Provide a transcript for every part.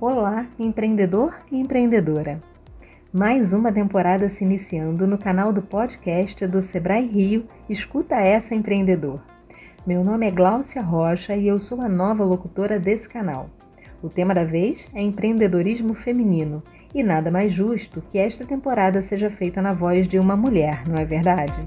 Olá, empreendedor e empreendedora. Mais uma temporada se iniciando no canal do podcast do Sebrae Rio Escuta essa empreendedor. Meu nome é Gláucia Rocha e eu sou a nova locutora desse canal. O tema da vez é empreendedorismo feminino e nada mais justo que esta temporada seja feita na voz de uma mulher, não é verdade?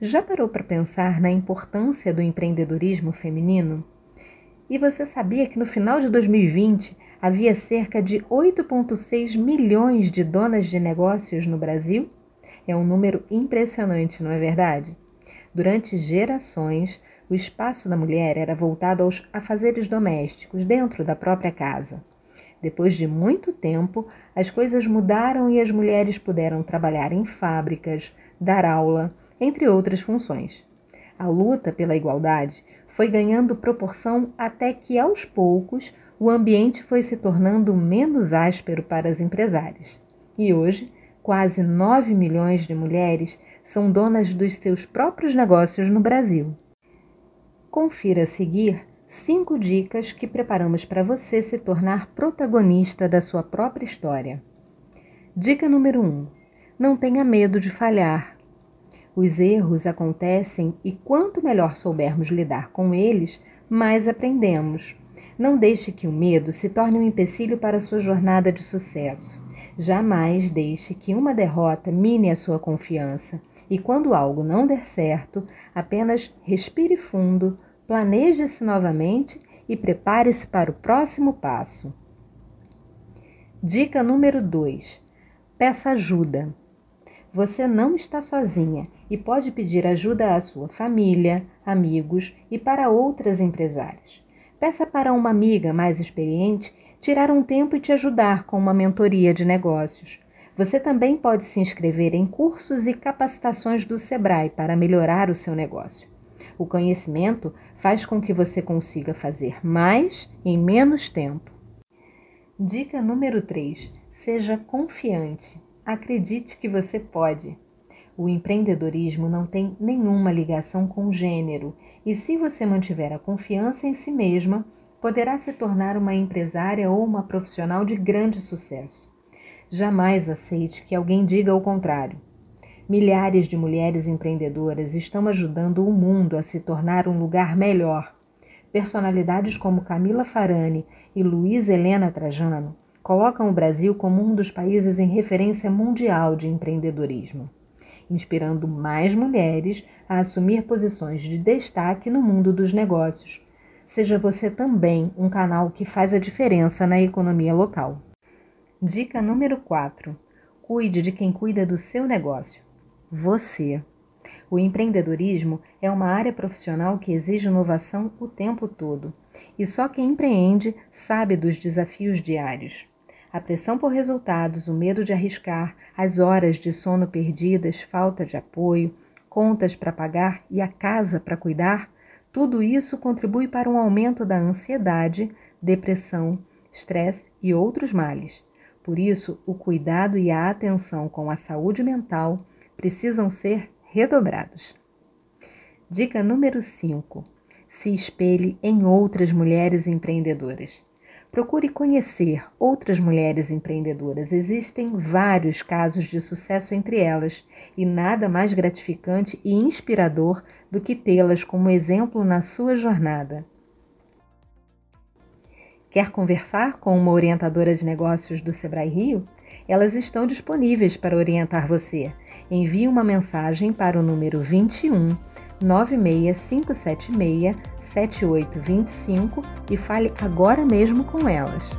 Já parou para pensar na importância do empreendedorismo feminino? E você sabia que no final de 2020 havia cerca de 8,6 milhões de donas de negócios no Brasil? É um número impressionante, não é verdade? Durante gerações, o espaço da mulher era voltado aos afazeres domésticos dentro da própria casa. Depois de muito tempo, as coisas mudaram e as mulheres puderam trabalhar em fábricas, dar aula, entre outras funções. A luta pela igualdade foi ganhando proporção até que, aos poucos, o ambiente foi se tornando menos áspero para as empresárias. E hoje, quase 9 milhões de mulheres são donas dos seus próprios negócios no Brasil. Confira a seguir cinco dicas que preparamos para você se tornar protagonista da sua própria história. Dica número 1: um, Não tenha medo de falhar. Os erros acontecem e quanto melhor soubermos lidar com eles, mais aprendemos. Não deixe que o medo se torne um empecilho para a sua jornada de sucesso. Jamais deixe que uma derrota mine a sua confiança. E quando algo não der certo, apenas respire fundo, planeje-se novamente e prepare-se para o próximo passo. Dica número 2: Peça ajuda. Você não está sozinha e pode pedir ajuda à sua família, amigos e para outras empresárias. Peça para uma amiga mais experiente tirar um tempo e te ajudar com uma mentoria de negócios. Você também pode se inscrever em cursos e capacitações do Sebrae para melhorar o seu negócio. O conhecimento faz com que você consiga fazer mais em menos tempo. Dica número 3: seja confiante. Acredite que você pode. O empreendedorismo não tem nenhuma ligação com gênero, e se você mantiver a confiança em si mesma, poderá se tornar uma empresária ou uma profissional de grande sucesso. Jamais aceite que alguém diga o contrário. Milhares de mulheres empreendedoras estão ajudando o mundo a se tornar um lugar melhor. Personalidades como Camila Farani e Luiz Helena Trajano colocam o Brasil como um dos países em referência mundial de empreendedorismo, inspirando mais mulheres a assumir posições de destaque no mundo dos negócios. Seja você também um canal que faz a diferença na economia local. Dica número 4: Cuide de quem cuida do seu negócio. Você. O empreendedorismo é uma área profissional que exige inovação o tempo todo, e só quem empreende sabe dos desafios diários. A pressão por resultados, o medo de arriscar, as horas de sono perdidas, falta de apoio, contas para pagar e a casa para cuidar, tudo isso contribui para um aumento da ansiedade, depressão, estresse e outros males. Por isso, o cuidado e a atenção com a saúde mental precisam ser redobrados. Dica número 5: se espelhe em outras mulheres empreendedoras. Procure conhecer outras mulheres empreendedoras. Existem vários casos de sucesso entre elas e nada mais gratificante e inspirador do que tê-las como exemplo na sua jornada. Quer conversar com uma orientadora de negócios do Sebrae Rio? Elas estão disponíveis para orientar você. Envie uma mensagem para o número 21 96576 7825 e fale agora mesmo com elas.